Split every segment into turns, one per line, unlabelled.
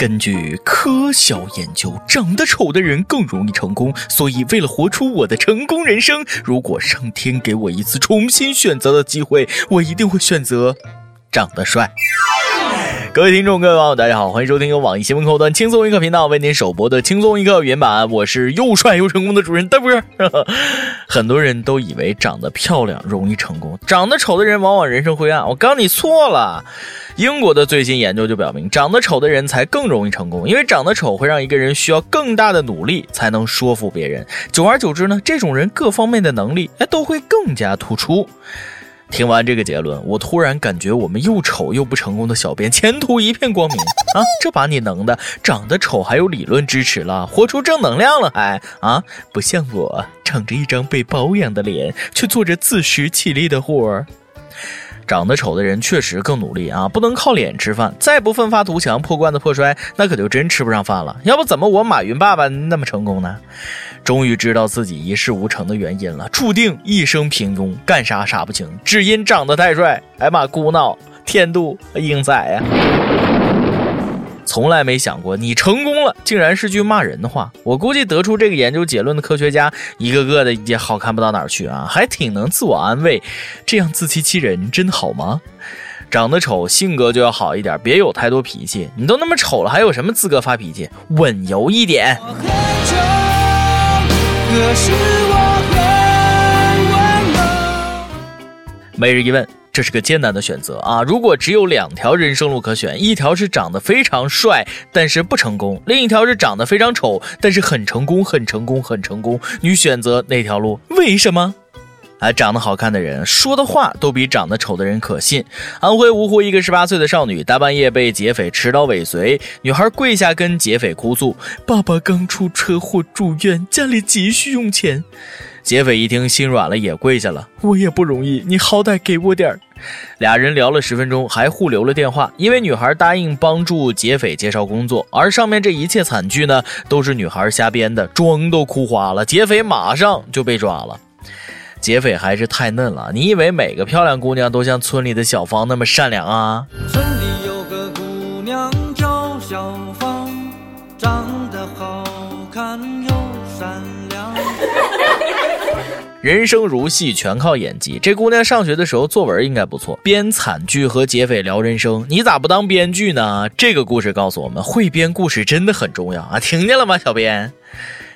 根据科小研究，长得丑的人更容易成功。所以，为了活出我的成功人生，如果上天给我一次重新选择的机会，我一定会选择长得帅。各位听众，各位网友，大家好，欢迎收听由网易新闻客户端轻松一刻频道为您首播的轻松一刻原版。我是又帅又成功的主人大波。很多人都以为长得漂亮容易成功，长得丑的人往往人生灰暗。我告诉你错了。英国的最新研究就表明，长得丑的人才更容易成功，因为长得丑会让一个人需要更大的努力才能说服别人。久而久之呢，这种人各方面的能力哎都会更加突出。听完这个结论，我突然感觉我们又丑又不成功的小编前途一片光明啊！这把你能的，长得丑还有理论支持了，活出正能量了还啊？不像我，长着一张被保养的脸，却做着自食其力的活儿。长得丑的人确实更努力啊，不能靠脸吃饭，再不奋发图强、破罐子破摔，那可就真吃不上饭了。要不怎么我马云爸爸那么成功呢？终于知道自己一事无成的原因了，注定一生平庸，干啥啥不行，只因长得太帅。哎妈，孤闹，天妒英才呀！从来没想过你成功了，竟然是句骂人的话。我估计得出这个研究结论的科学家，一个个的也好看不到哪儿去啊，还挺能自我安慰。这样自欺欺人真好吗？长得丑，性格就要好一点，别有太多脾气。你都那么丑了，还有什么资格发脾气？稳油一点。每日一问。这是个艰难的选择啊！如果只有两条人生路可选，一条是长得非常帅但是不成功，另一条是长得非常丑但是很成功、很成功、很成功，你选择哪条路？为什么？啊，长得好看的人说的话都比长得丑的人可信。安徽芜湖一个十八岁的少女，大半夜被劫匪持刀尾随，女孩跪下跟劫匪哭诉：“爸爸刚出车祸住院，家里急需用钱。”劫匪一听心软了，也跪下了。我也不容易，你好歹给我点儿。俩人聊了十分钟，还互留了电话。因为女孩答应帮助劫匪介绍工作，而上面这一切惨剧呢，都是女孩瞎编的，妆都哭花了。劫匪马上就被抓了。劫匪还是太嫩了，你以为每个漂亮姑娘都像村里的小芳那么善良啊？村里有个姑娘叫小人生如戏，全靠演技。这姑娘上学的时候作文应该不错，编惨剧和劫匪聊人生。你咋不当编剧呢？这个故事告诉我们，会编故事真的很重要啊！听见了吗，小编？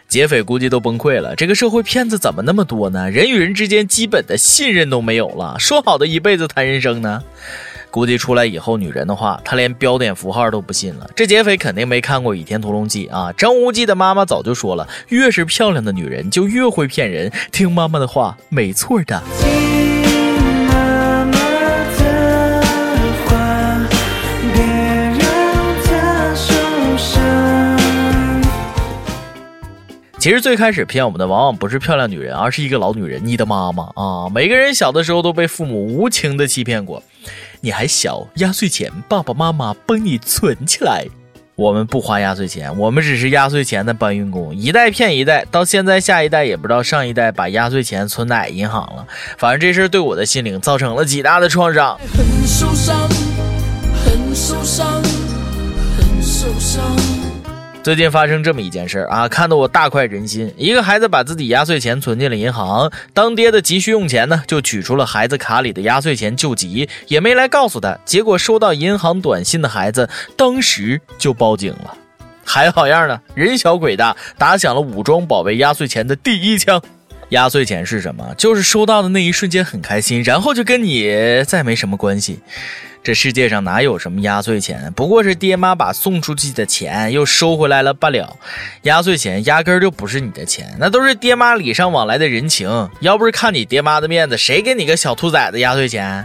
劫匪估计都崩溃了。这个社会骗子怎么那么多呢？人与人之间基本的信任都没有了。说好的一辈子谈人生呢？估计出来以后，女人的话，他连标点符号都不信了。这劫匪肯定没看过《倚天屠龙记》啊！张无忌的妈妈早就说了，越是漂亮的女人就越会骗人。听妈妈的话，没错的。其实最开始骗我们的往往不是漂亮女人，而是一个老女人，你的妈妈啊！每个人小的时候都被父母无情的欺骗过。你还小，压岁钱爸爸妈妈帮你存起来。我们不花压岁钱，我们只是压岁钱的搬运工，一代骗一代，到现在下一代也不知道上一代把压岁钱存哪银行了。反正这事对我的心灵造成了极大的创伤。很受伤，很受伤，很受伤。最近发生这么一件事啊，看得我大快人心。一个孩子把自己压岁钱存进了银行，当爹的急需用钱呢，就取出了孩子卡里的压岁钱救急，也没来告诉他。结果收到银行短信的孩子，当时就报警了。还好样的，人小鬼大，打响了武装保卫压岁钱的第一枪。压岁钱是什么？就是收到的那一瞬间很开心，然后就跟你再没什么关系。这世界上哪有什么压岁钱？不过是爹妈把送出去的钱又收回来了罢了。压岁钱压根儿就不是你的钱，那都是爹妈礼尚往来的人情。要不是看你爹妈的面子，谁给你个小兔崽子压岁钱？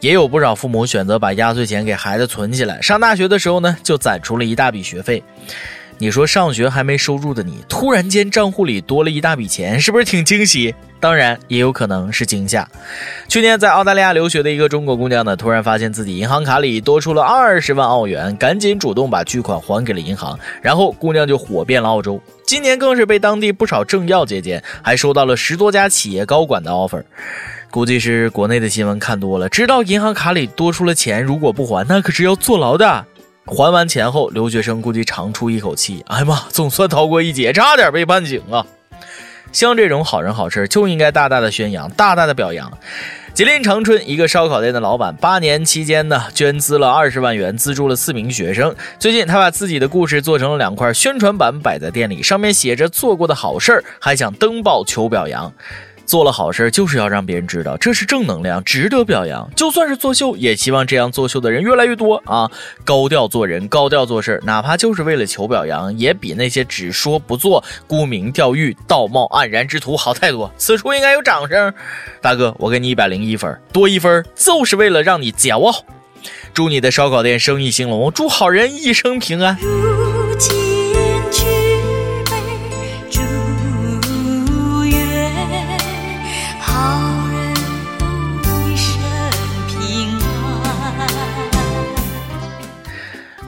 也有不少父母选择把压岁钱给孩子存起来，上大学的时候呢，就攒出了一大笔学费。你说上学还没收入的你，突然间账户里多了一大笔钱，是不是挺惊喜？当然，也有可能是惊吓。去年在澳大利亚留学的一个中国姑娘呢，突然发现自己银行卡里多出了二十万澳元，赶紧主动把巨款还给了银行，然后姑娘就火遍了澳洲。今年更是被当地不少政要接见，还收到了十多家企业高管的 offer。估计是国内的新闻看多了，知道银行卡里多出了钱，如果不还，那可是要坐牢的。还完钱后，留学生估计长出一口气，哎呀妈，总算逃过一劫，差点被判刑啊！像这种好人好事就应该大大的宣扬，大大的表扬。吉林长春一个烧烤店的老板，八年期间呢，捐资了二十万元，资助了四名学生。最近，他把自己的故事做成了两块宣传板，摆在店里，上面写着做过的好事儿，还想登报求表扬。做了好事就是要让别人知道，这是正能量，值得表扬。就算是作秀，也希望这样作秀的人越来越多啊！高调做人，高调做事，哪怕就是为了求表扬，也比那些只说不做、沽名钓誉、道貌岸然之徒好太多。此处应该有掌声，大哥，我给你一百零一分，多一分就是为了让你骄傲。祝你的烧烤店生意兴隆，祝好人一生平安。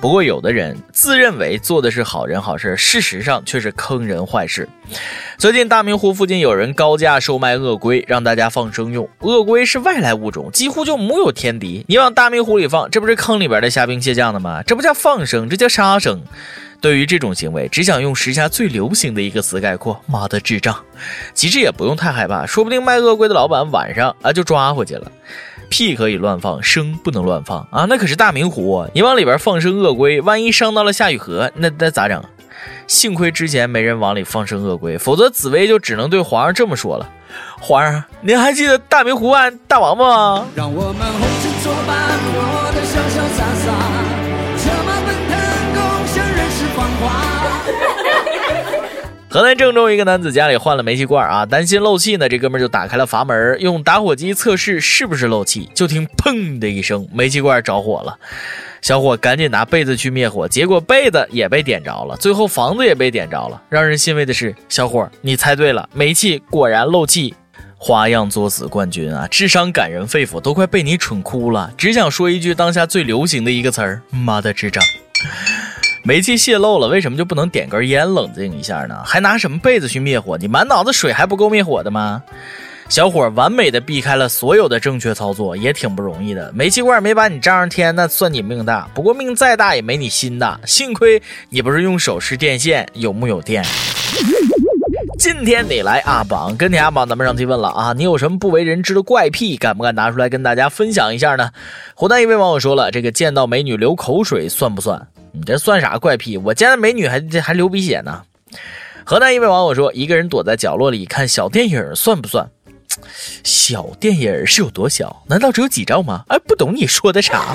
不过，有的人自认为做的是好人好事，事实上却是坑人坏事。最近，大明湖附近有人高价售卖鳄龟，让大家放生用。鳄龟是外来物种，几乎就木有天敌。你往大明湖里放，这不是坑里边的虾兵蟹将的吗？这不叫放生，这叫杀生。对于这种行为，只想用时下最流行的一个词概括：妈的智障。其实也不用太害怕，说不定卖鳄龟的老板晚上啊就抓回去了。屁可以乱放，生不能乱放啊！那可是大明湖，你往里边放生鳄龟，万一伤到了夏雨荷，那那咋整？幸亏之前没人往里放生鳄龟，否则紫薇就只能对皇上这么说了：“皇上，您还记得大明湖岸大王吗？”让我们红尘作伴，活得潇潇洒洒，策马奔腾，共享人世繁华。河南郑州一个男子家里换了煤气罐啊，担心漏气呢，这哥们就打开了阀门，用打火机测试是不是漏气，就听砰的一声，煤气罐着火了。小伙赶紧拿被子去灭火，结果被子也被点着了，最后房子也被点着了。让人欣慰的是，小伙你猜对了，煤气果然漏气。花样作死冠军啊，智商感人肺腑，都快被你蠢哭了。只想说一句当下最流行的一个词儿：妈的智障。煤气泄漏了，为什么就不能点根烟冷静一下呢？还拿什么被子去灭火？你满脑子水还不够灭火的吗？小伙完美的避开了所有的正确操作，也挺不容易的。煤气罐没把你炸上天，那算你命大。不过命再大也没你心大。幸亏你不是用手持电线，有木有电？今天你来阿榜，跟你阿榜，咱们上期问了啊，你有什么不为人知的怪癖？敢不敢拿出来跟大家分享一下呢？湖南一位网友说了，这个见到美女流口水算不算？你这算啥怪癖？我见的美女还还流鼻血呢。河南一位网友说，一个人躲在角落里看小电影算不算？小电影是有多小？难道只有几兆吗？哎，不懂你说的啥。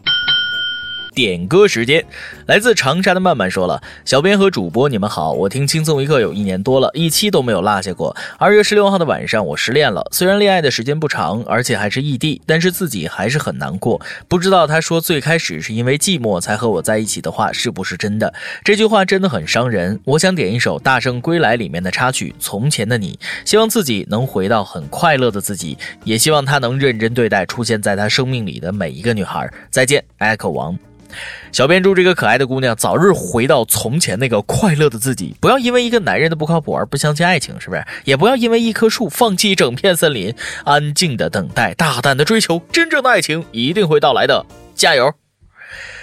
点歌时间，来自长沙的曼曼说了：“小编和主播，你们好，我听轻松一刻有一年多了，一期都没有落下过。二月十六号的晚上，我失恋了。虽然恋爱的时间不长，而且还是异地，但是自己还是很难过。不知道他说最开始是因为寂寞才和我在一起的话是不是真的？这句话真的很伤人。我想点一首《大圣归来》里面的插曲《从前的你》，希望自己能回到很快乐的自己，也希望他能认真对待出现在他生命里的每一个女孩。再见，Echo 王。”小编祝这个可爱的姑娘早日回到从前那个快乐的自己，不要因为一个男人的不靠谱而不相信爱情，是不是？也不要因为一棵树放弃整片森林，安静的等待，大胆的追求，真正的爱情一定会到来的，加油！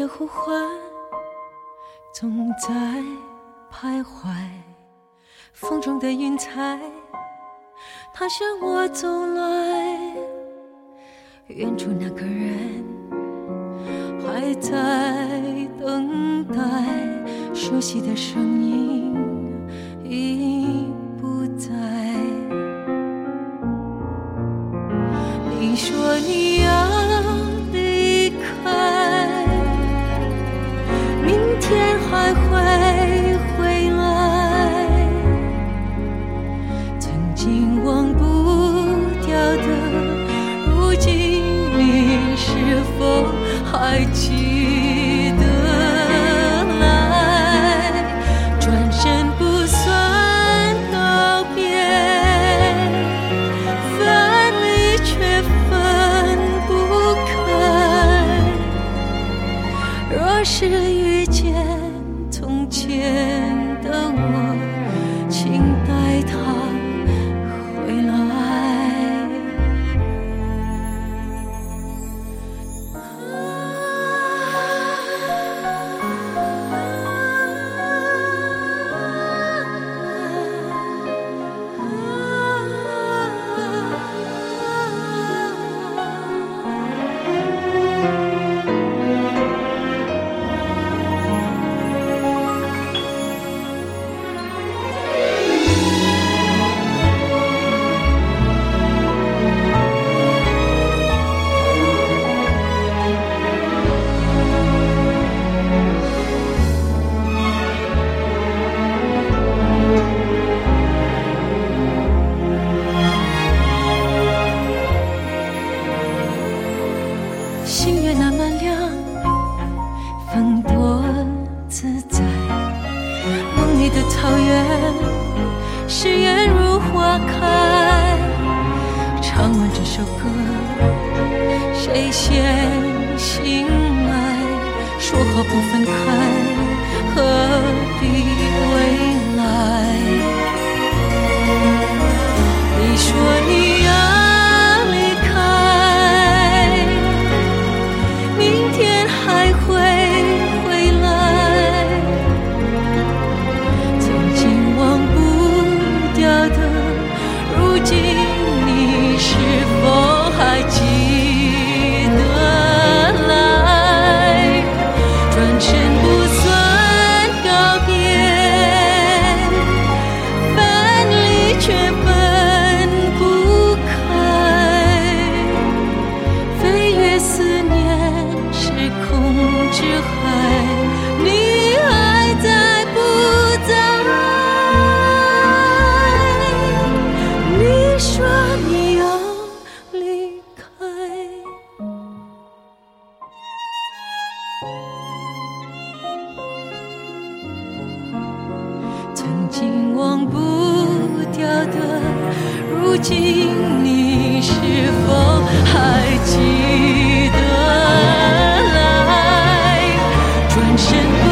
的呼唤，总在徘徊，风中的云彩，它向我走来。远处那个人还在等待，熟悉的声音曾经忘不掉的，如今你是否还记星月那么亮，风多自在。梦里的草原，誓言如花开。唱完这首歌，谁先醒来？说好不分开，呵。忘不掉的如今你是否还记得？来转身。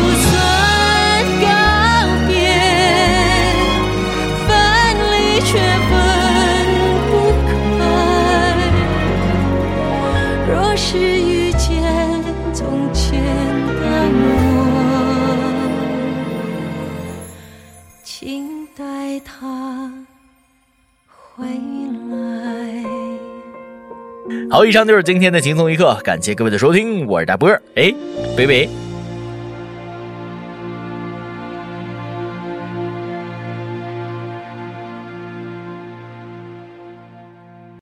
好，以上就是今天的轻松一刻，感谢各位的收听，我是大波儿，哎，北北。